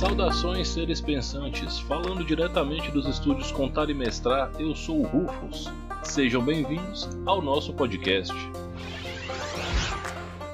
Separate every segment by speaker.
Speaker 1: Saudações seres pensantes, falando diretamente dos estúdios Contar e Mestrar, eu sou o Rufus. Sejam bem-vindos ao nosso podcast.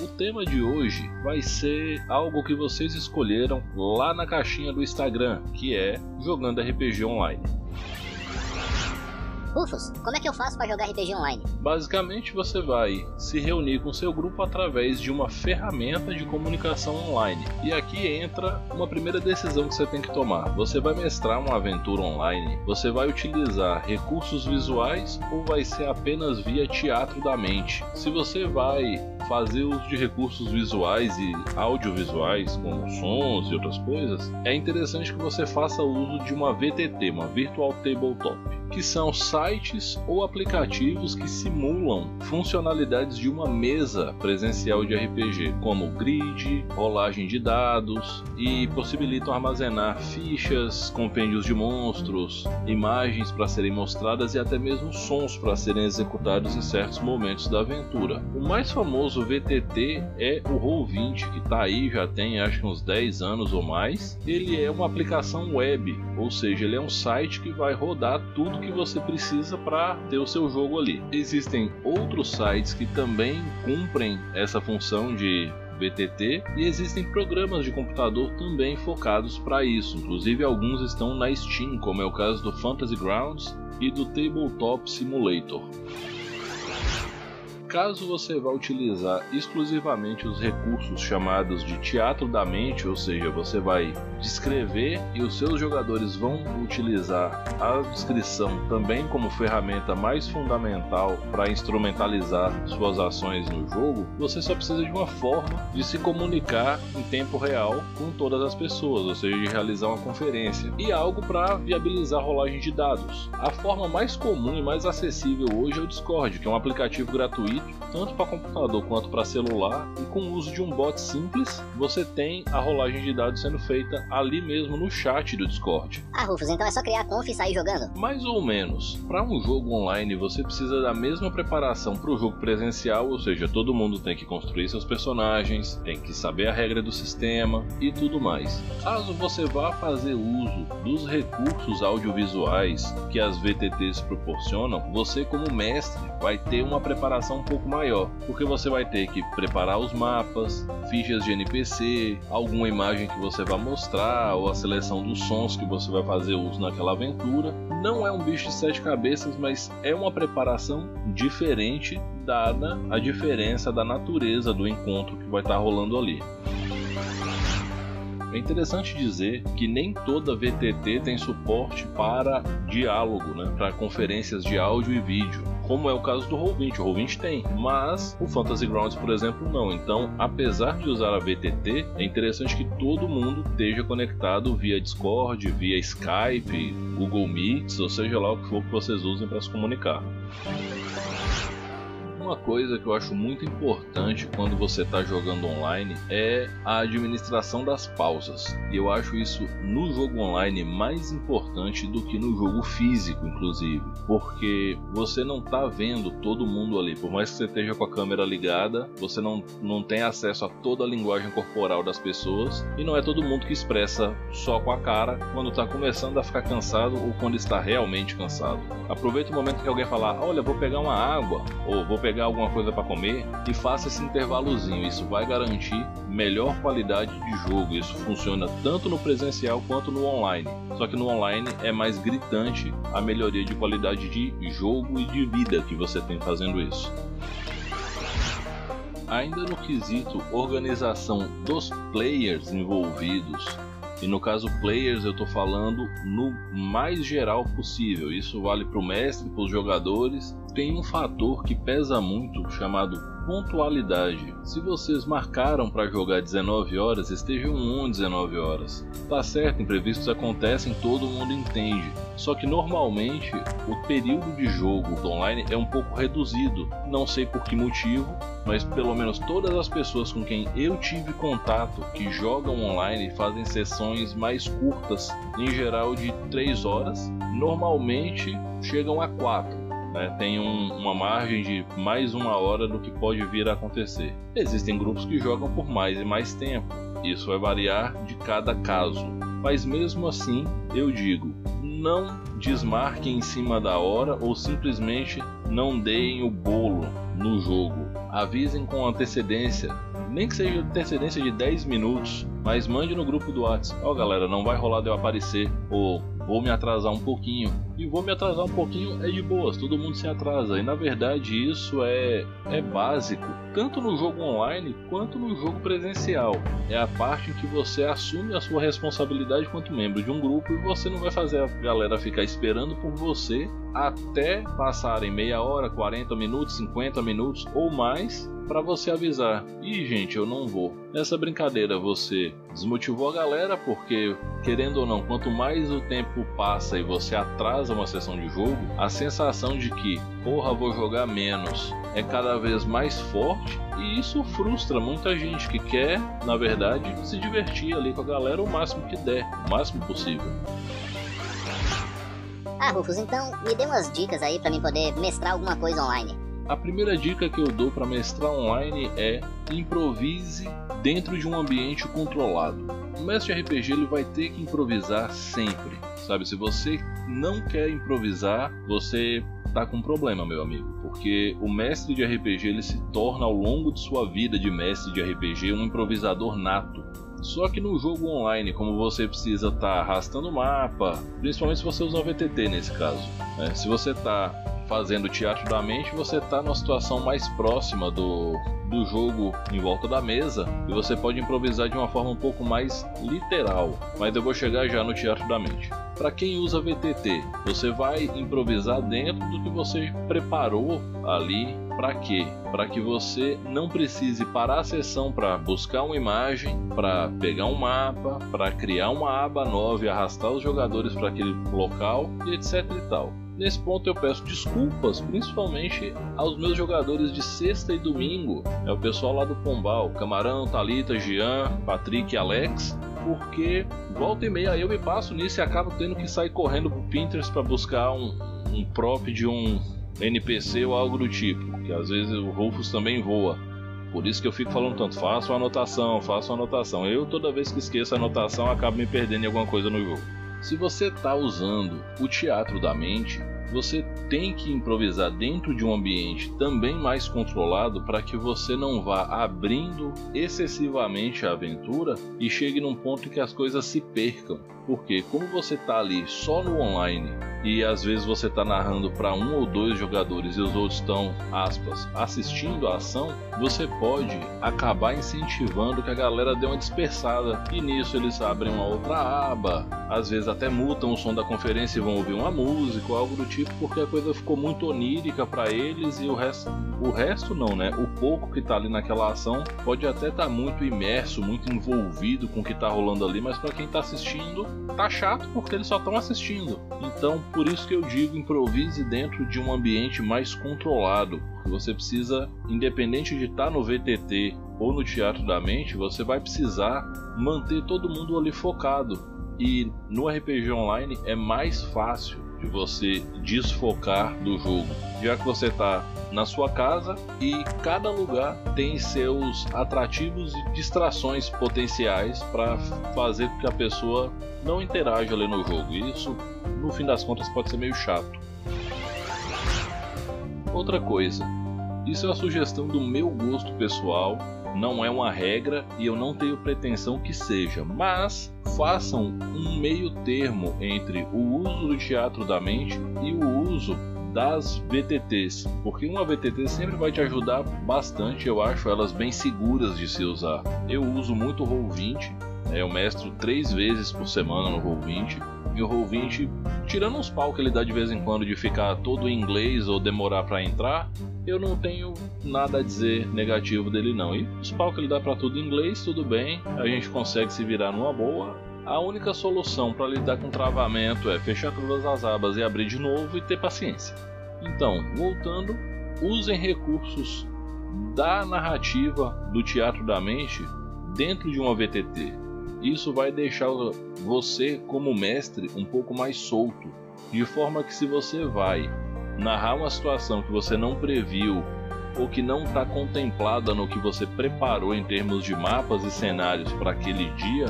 Speaker 1: O tema de hoje vai ser algo que vocês escolheram lá na caixinha do Instagram, que é jogando RPG online.
Speaker 2: Rufus, como é que eu faço para jogar RPG online?
Speaker 1: Basicamente, você vai se reunir com seu grupo através de uma ferramenta de comunicação online. E aqui entra uma primeira decisão que você tem que tomar. Você vai mestrar uma aventura online? Você vai utilizar recursos visuais ou vai ser apenas via teatro da mente? Se você vai fazer uso de recursos visuais e audiovisuais, como sons e outras coisas, é interessante que você faça uso de uma VTT, uma Virtual Tabletop que são sites ou aplicativos que simulam funcionalidades de uma mesa presencial de RPG, como grid, rolagem de dados e possibilitam armazenar fichas, compêndios de monstros, imagens para serem mostradas e até mesmo sons para serem executados em certos momentos da aventura. O mais famoso VTT é o Roll20, que está aí já tem acho que uns 10 anos ou mais. Ele é uma aplicação web, ou seja, ele é um site que vai rodar tudo que você precisa para ter o seu jogo ali. Existem outros sites que também cumprem essa função de BTT e existem programas de computador também focados para isso. Inclusive alguns estão na Steam, como é o caso do Fantasy Grounds e do Tabletop Simulator. Caso você vá utilizar exclusivamente os recursos chamados de teatro da mente, ou seja, você vai descrever e os seus jogadores vão utilizar a descrição também como ferramenta mais fundamental para instrumentalizar suas ações no jogo, você só precisa de uma forma de se comunicar em tempo real com todas as pessoas, ou seja, de realizar uma conferência e algo para viabilizar a rolagem de dados. A forma mais comum e mais acessível hoje é o Discord, que é um aplicativo gratuito tanto para computador quanto para celular, e com o uso de um bot simples, você tem a rolagem de dados sendo feita ali mesmo no chat do Discord.
Speaker 2: Ah, Rufus, então é só criar a conf e sair jogando?
Speaker 1: Mais ou menos. Para um jogo online, você precisa da mesma preparação para o jogo presencial, ou seja, todo mundo tem que construir seus personagens, tem que saber a regra do sistema e tudo mais. Caso você vá fazer uso dos recursos audiovisuais que as VTTs proporcionam, você como mestre vai ter uma preparação pouco maior, porque você vai ter que preparar os mapas, fichas de NPC, alguma imagem que você vai mostrar ou a seleção dos sons que você vai fazer uso naquela aventura. Não é um bicho de sete cabeças, mas é uma preparação diferente dada a diferença da natureza do encontro que vai estar rolando ali. É interessante dizer que nem toda VTT tem suporte para diálogo, né, para conferências de áudio e vídeo como é o caso do Roll20. O Roll20 tem, mas o Fantasy Grounds, por exemplo, não. Então, apesar de usar a VTT, é interessante que todo mundo esteja conectado via Discord, via Skype, Google Meets, ou seja lá o que for que vocês usem para se comunicar. Uma coisa que eu acho muito importante quando você está jogando online é a administração das pausas. E eu acho isso no jogo online mais importante do que no jogo físico, inclusive, porque você não está vendo todo mundo ali. Por mais que você esteja com a câmera ligada, você não, não tem acesso a toda a linguagem corporal das pessoas e não é todo mundo que expressa só com a cara quando está começando a ficar cansado ou quando está realmente cansado. Aproveita o momento que alguém falar: Olha, vou pegar uma água ou vou pegar pegar alguma coisa para comer e faça esse intervalozinho. Isso vai garantir melhor qualidade de jogo. Isso funciona tanto no presencial quanto no online. Só que no online é mais gritante a melhoria de qualidade de jogo e de vida que você tem fazendo isso. Ainda no quesito organização dos players envolvidos, e no caso players eu estou falando no mais geral possível. Isso vale para o mestre, para os jogadores tem um fator que pesa muito chamado pontualidade. Se vocês marcaram para jogar 19 horas, estejam on 19 horas. Tá certo, imprevistos acontecem, todo mundo entende. Só que normalmente o período de jogo online é um pouco reduzido. Não sei por que motivo, mas pelo menos todas as pessoas com quem eu tive contato que jogam online fazem sessões mais curtas, em geral de 3 horas, normalmente chegam a 4 né, tem um, uma margem de mais uma hora do que pode vir a acontecer. Existem grupos que jogam por mais e mais tempo. Isso vai variar de cada caso. Mas mesmo assim, eu digo, não desmarquem em cima da hora ou simplesmente não deem o bolo no jogo. Avisem com antecedência, nem que seja antecedência de 10 minutos, mas mande no grupo do WhatsApp. Ó, oh, galera, não vai rolar de eu aparecer ou vou me atrasar um pouquinho. E vou me atrasar um pouquinho é de boas, todo mundo se atrasa. E na verdade isso é, é básico, tanto no jogo online quanto no jogo presencial. É a parte em que você assume a sua responsabilidade quanto membro de um grupo e você não vai fazer a galera ficar esperando por você até passarem meia hora, 40 minutos, 50 minutos ou mais para você avisar. E gente, eu não vou. Nessa brincadeira você desmotivou a galera porque, querendo ou não, quanto mais o tempo passa e você atrasa uma sessão de jogo, a sensação de que, porra, vou jogar menos é cada vez mais forte e isso frustra muita gente que quer, na verdade, se divertir ali com a galera o máximo que der, o máximo possível.
Speaker 2: Ah, Rufus, então me dê umas dicas aí para mim poder mestrar alguma coisa online.
Speaker 1: A primeira dica que eu dou para mestrar online é improvise dentro de um ambiente controlado. O mestre RPG ele vai ter que improvisar sempre, sabe? Se você não quer improvisar, você tá com um problema, meu amigo, porque o mestre de RPG ele se torna ao longo de sua vida de mestre de RPG um improvisador nato. Só que no jogo online, como você precisa estar tá arrastando o mapa, principalmente se você usar o VTT nesse caso, né? se você está fazendo teatro da mente, você está numa situação mais próxima do, do jogo em volta da mesa e você pode improvisar de uma forma um pouco mais literal. Mas eu vou chegar já no teatro da mente. Para quem usa VTT, você vai improvisar dentro do que você preparou ali. Para quê? Para que você não precise parar a sessão para buscar uma imagem, para pegar um mapa, para criar uma aba nova e arrastar os jogadores para aquele local e etc e tal. Nesse ponto eu peço desculpas, principalmente aos meus jogadores de sexta e domingo. É o pessoal lá do Pombal, Camarão, Talita, Jean, Patrick e Alex, porque volta e meia eu me passo nisso e acabo tendo que sair correndo pro Pinterest para buscar um, um prop de um NPC ou algo do tipo, que às vezes o Rufus também voa. Por isso que eu fico falando tanto, faço uma anotação, faço uma anotação. Eu toda vez que esqueço a anotação acabo me perdendo em alguma coisa no jogo. Se você está usando o teatro da mente, você tem que improvisar dentro de um ambiente também mais controlado para que você não vá abrindo excessivamente a aventura e chegue num ponto que as coisas se percam. Porque como você está ali só no online e às vezes você está narrando para um ou dois jogadores e os outros estão, aspas, assistindo a ação, você pode acabar incentivando que a galera dê uma dispersada e nisso eles abrem uma outra aba, às vezes até mutam o som da conferência e vão ouvir uma música ou algo do tipo, porque a coisa ficou muito onírica para eles e o resto, o resto não, né? O pouco que está ali naquela ação pode até estar tá muito imerso, muito envolvido com o que está rolando ali, mas para quem está assistindo tá chato porque eles só estão assistindo. Então, por isso que eu digo improvise dentro de um ambiente mais controlado. Você precisa, independente de estar no VTT ou no Teatro da Mente, você vai precisar manter todo mundo ali focado. E no RPG Online é mais fácil de você desfocar do jogo, já que você está na sua casa e cada lugar tem seus atrativos e distrações potenciais para fazer com que a pessoa não interaja ali no jogo. Isso, no fim das contas, pode ser meio chato. Outra coisa, isso é uma sugestão do meu gosto pessoal, não é uma regra e eu não tenho pretensão que seja, mas façam um meio termo entre o uso do teatro da mente e o uso das VTTs, porque uma VTT sempre vai te ajudar bastante, eu acho elas bem seguras de se usar. Eu uso muito o Roll20, é, eu mestro três vezes por semana no Roll20, e o Roll20, tirando uns pau que ele dá de vez em quando de ficar todo em inglês ou demorar para entrar, eu não tenho nada a dizer negativo dele não. E os pau que ele dá para tudo em inglês, tudo bem, a gente consegue se virar numa boa. A única solução para lidar com travamento é fechar todas as abas e abrir de novo e ter paciência. Então, voltando, usem recursos da narrativa do teatro da mente dentro de uma VTT. Isso vai deixar você, como mestre, um pouco mais solto, de forma que se você vai narrar uma situação que você não previu ou que não está contemplada no que você preparou em termos de mapas e cenários para aquele dia,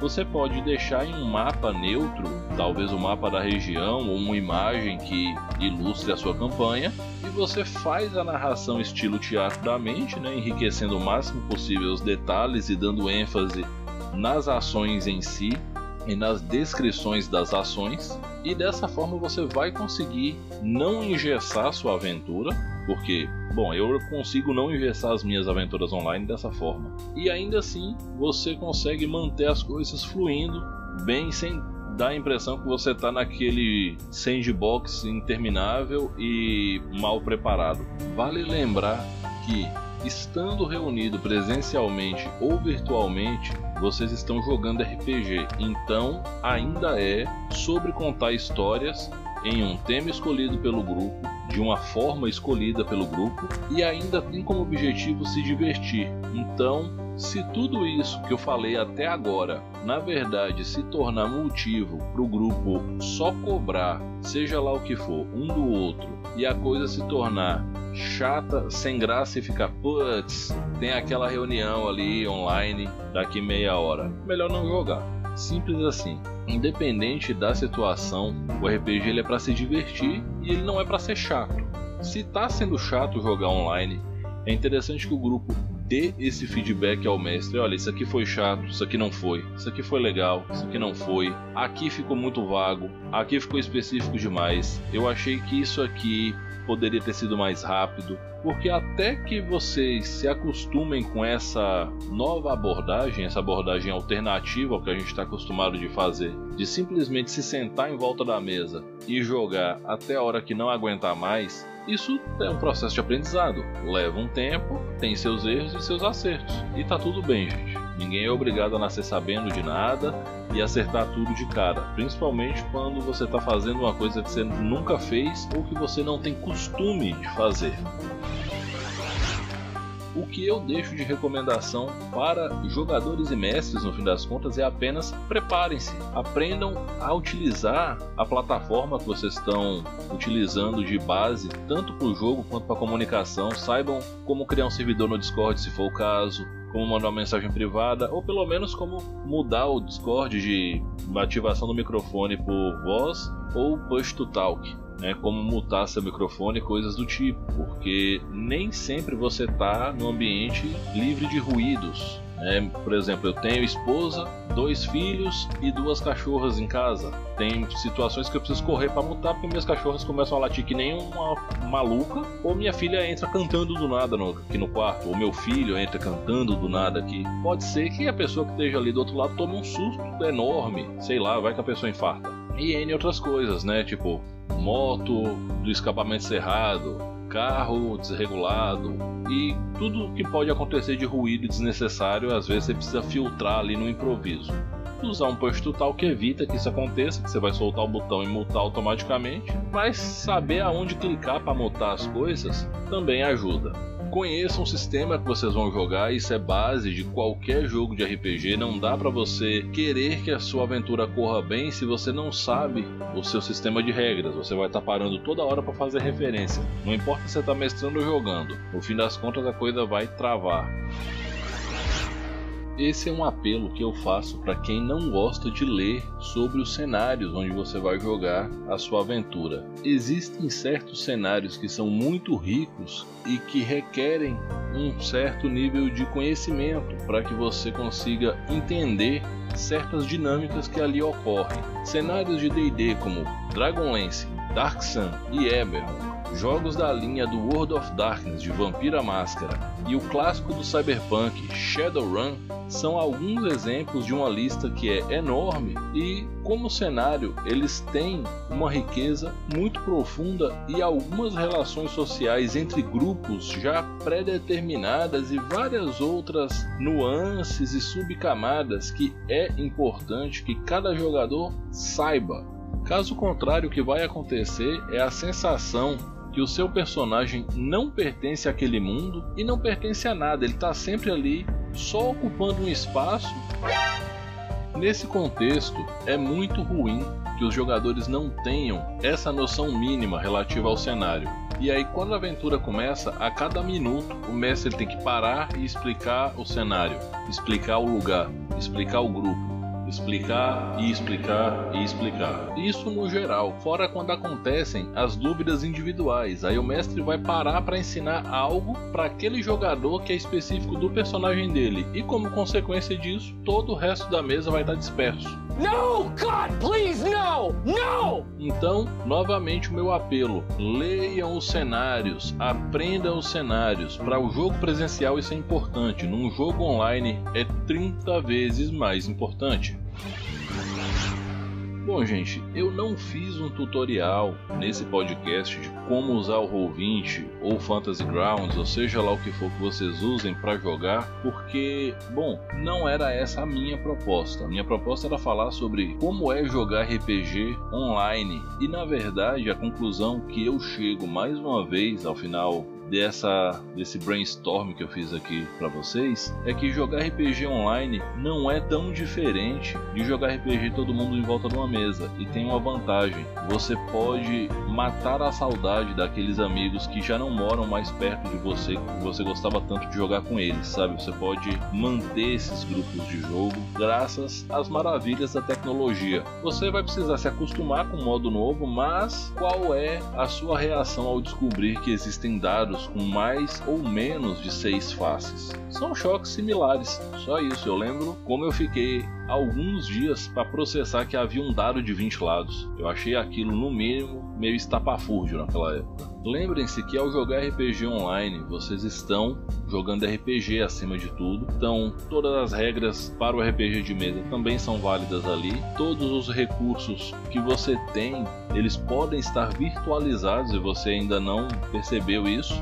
Speaker 1: você pode deixar em um mapa neutro, talvez o um mapa da região ou uma imagem que ilustre a sua campanha, e você faz a narração estilo teatro da mente, né, enriquecendo o máximo possível os detalhes e dando ênfase nas ações em si e nas descrições das ações, e dessa forma você vai conseguir não engessar sua aventura, porque, bom, eu consigo não engessar as minhas aventuras online dessa forma. E ainda assim, você consegue manter as coisas fluindo bem sem dar a impressão que você está naquele sandbox interminável e mal preparado. Vale lembrar que estando reunido presencialmente ou virtualmente, vocês estão jogando RPG. Então, ainda é sobre contar histórias em um tema escolhido pelo grupo, de uma forma escolhida pelo grupo e ainda tem como objetivo se divertir. Então, se tudo isso que eu falei até agora, na verdade, se tornar motivo para o grupo só cobrar, seja lá o que for, um do outro, e a coisa se tornar chata, sem graça e ficar, putz, tem aquela reunião ali online daqui meia hora, melhor não jogar. Simples assim. Independente da situação, o RPG ele é para se divertir e ele não é para ser chato. Se tá sendo chato jogar online, é interessante que o grupo dê esse feedback ao mestre. Olha, isso aqui foi chato, isso aqui não foi, isso aqui foi legal, isso aqui não foi. Aqui ficou muito vago, aqui ficou específico demais. Eu achei que isso aqui poderia ter sido mais rápido, porque até que vocês se acostumem com essa nova abordagem, essa abordagem alternativa ao que a gente está acostumado de fazer, de simplesmente se sentar em volta da mesa e jogar até a hora que não aguentar mais, isso é um processo de aprendizado. Leva um tempo, tem seus erros e seus acertos. E tá tudo bem, gente. Ninguém é obrigado a nascer sabendo de nada e acertar tudo de cara, principalmente quando você está fazendo uma coisa que você nunca fez ou que você não tem costume de fazer. O que eu deixo de recomendação para jogadores e mestres, no fim das contas, é apenas preparem-se, aprendam a utilizar a plataforma que vocês estão utilizando de base, tanto para o jogo quanto para a comunicação. Saibam como criar um servidor no Discord, se for o caso, como mandar uma mensagem privada, ou pelo menos como mudar o Discord de ativação do microfone por voz ou push to talk né, como mutar seu microfone, coisas do tipo, porque nem sempre você está no ambiente livre de ruídos. Né? Por exemplo, eu tenho esposa, dois filhos e duas cachorras em casa. Tem situações que eu preciso correr para mutar porque minhas cachorras começam a latir que nem uma maluca, ou minha filha entra cantando do nada no, aqui no quarto, ou meu filho entra cantando do nada aqui. Pode ser que a pessoa que esteja ali do outro lado tome um susto enorme, sei lá, vai que a pessoa infarta. E N outras coisas, né? Tipo, moto do escapamento cerrado, carro desregulado e tudo que pode acontecer de ruído desnecessário, às vezes você precisa filtrar ali no improviso. Usar um push total que evita que isso aconteça, que você vai soltar o botão e multar automaticamente, mas saber aonde clicar para multar as coisas também ajuda. Conheça um sistema que vocês vão jogar, isso é base de qualquer jogo de RPG. Não dá para você querer que a sua aventura corra bem se você não sabe o seu sistema de regras. Você vai estar tá parando toda hora para fazer referência. Não importa se você está mestrando ou jogando, no fim das contas a coisa vai travar. Esse é um apelo que eu faço para quem não gosta de ler sobre os cenários onde você vai jogar a sua aventura. Existem certos cenários que são muito ricos e que requerem um certo nível de conhecimento para que você consiga entender certas dinâmicas que ali ocorrem. Cenários de D&D como Dragonlance, Dark Sun e Eberron jogos da linha do World of Darkness de Vampira Máscara e o clássico do Cyberpunk Shadowrun são alguns exemplos de uma lista que é enorme e, como cenário, eles têm uma riqueza muito profunda e algumas relações sociais entre grupos já pré-determinadas e várias outras nuances e subcamadas que é importante que cada jogador saiba. Caso contrário, o que vai acontecer é a sensação que o seu personagem não pertence àquele mundo e não pertence a nada, ele está sempre ali só ocupando um espaço. Nesse contexto, é muito ruim que os jogadores não tenham essa noção mínima relativa ao cenário. E aí, quando a aventura começa, a cada minuto o mestre tem que parar e explicar o cenário, explicar o lugar, explicar o grupo explicar e explicar e explicar. Isso no geral, fora quando acontecem as dúvidas individuais. Aí o mestre vai parar para ensinar algo para aquele jogador que é específico do personagem dele. E como consequência disso, todo o resto da mesa vai estar disperso.
Speaker 3: No, God, please, no! No!
Speaker 1: Então, novamente o meu apelo: leiam os cenários, aprendam os cenários. Para o jogo presencial isso é importante, num jogo online é 30 vezes mais importante. Bom, gente, eu não fiz um tutorial nesse podcast de como usar o Roll20 ou Fantasy Grounds, ou seja lá o que for que vocês usem para jogar, porque, bom, não era essa a minha proposta. A minha proposta era falar sobre como é jogar RPG online. E na verdade, a conclusão que eu chego mais uma vez ao final dessa desse brainstorm que eu fiz aqui para vocês é que jogar RPG online não é tão diferente de jogar RPG todo mundo em volta de uma mesa e tem uma vantagem. Você pode matar a saudade daqueles amigos que já não moram mais perto de você que você gostava tanto de jogar com eles sabe você pode manter esses grupos de jogo graças às maravilhas da tecnologia você vai precisar se acostumar com o modo novo mas qual é a sua reação ao descobrir que existem dados com mais ou menos de seis faces. São choques similares, só isso. Eu lembro como eu fiquei alguns dias para processar que havia um dado de 20 lados. Eu achei aquilo, no mínimo, meio estapafúrdio naquela época. Lembrem-se que ao jogar RPG online, vocês estão jogando RPG acima de tudo. Então, todas as regras para o RPG de mesa também são válidas ali. Todos os recursos que você tem, eles podem estar virtualizados e você ainda não percebeu isso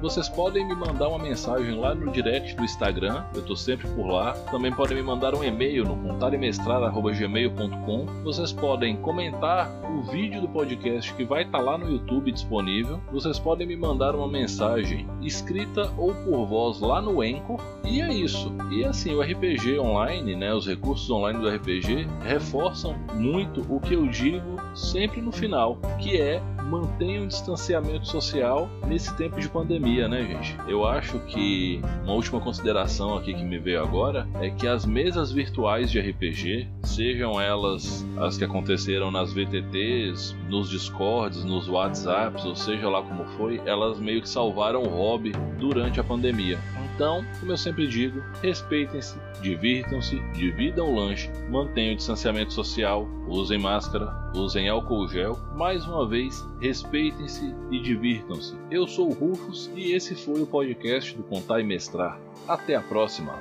Speaker 1: vocês podem me mandar uma mensagem lá no direct do Instagram, eu estou sempre por lá. Também podem me mandar um e-mail no contaremestrado.gmail.com. Vocês podem comentar o vídeo do podcast que vai estar tá lá no YouTube disponível. Vocês podem me mandar uma mensagem escrita ou por voz lá no Anchor. E é isso. E assim, o RPG online, né, os recursos online do RPG reforçam muito o que eu digo sempre no final, que é mantenha um distanciamento social nesse tempo de pandemia, né, gente? Eu acho que uma última consideração aqui que me veio agora é que as mesas virtuais de RPG, sejam elas as que aconteceram nas VTTs, nos Discords, nos WhatsApps, ou seja lá como foi, elas meio que salvaram o hobby durante a pandemia. Então, como eu sempre digo, respeitem-se, divirtam-se, dividam o lanche, mantenham o distanciamento social, usem máscara, usem álcool gel. Mais uma vez, respeitem-se e divirtam-se. Eu sou o Rufus e esse foi o podcast do Contar e Mestrar. Até a próxima!